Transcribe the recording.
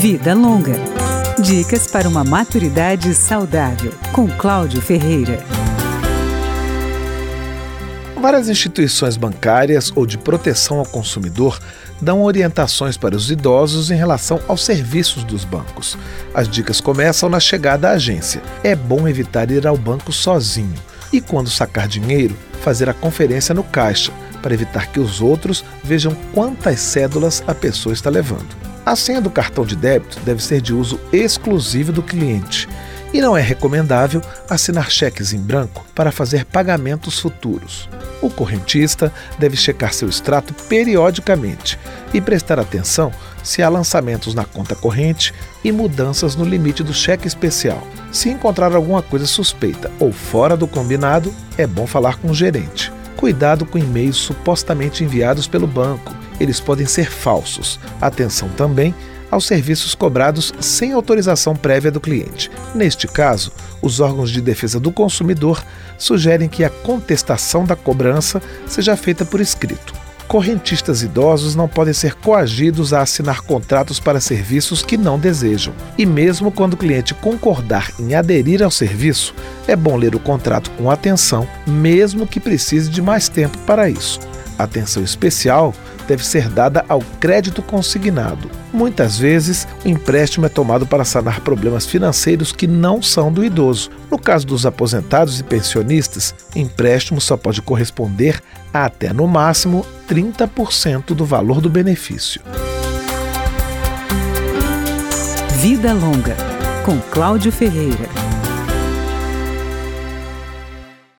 Vida Longa. Dicas para uma maturidade saudável, com Cláudio Ferreira. Várias instituições bancárias ou de proteção ao consumidor dão orientações para os idosos em relação aos serviços dos bancos. As dicas começam na chegada à agência. É bom evitar ir ao banco sozinho e, quando sacar dinheiro, fazer a conferência no caixa para evitar que os outros vejam quantas cédulas a pessoa está levando. A senha do cartão de débito deve ser de uso exclusivo do cliente e não é recomendável assinar cheques em branco para fazer pagamentos futuros. O correntista deve checar seu extrato periodicamente e prestar atenção se há lançamentos na conta corrente e mudanças no limite do cheque especial. Se encontrar alguma coisa suspeita ou fora do combinado, é bom falar com o gerente. Cuidado com e-mails supostamente enviados pelo banco. Eles podem ser falsos. Atenção também aos serviços cobrados sem autorização prévia do cliente. Neste caso, os órgãos de defesa do consumidor sugerem que a contestação da cobrança seja feita por escrito correntistas idosos não podem ser coagidos a assinar contratos para serviços que não desejam. E mesmo quando o cliente concordar em aderir ao serviço, é bom ler o contrato com atenção, mesmo que precise de mais tempo para isso. Atenção especial deve ser dada ao crédito consignado. Muitas vezes, o empréstimo é tomado para sanar problemas financeiros que não são do idoso. No caso dos aposentados e pensionistas, empréstimo só pode corresponder a até no máximo 30% do valor do benefício. Vida Longa, com Cláudio Ferreira.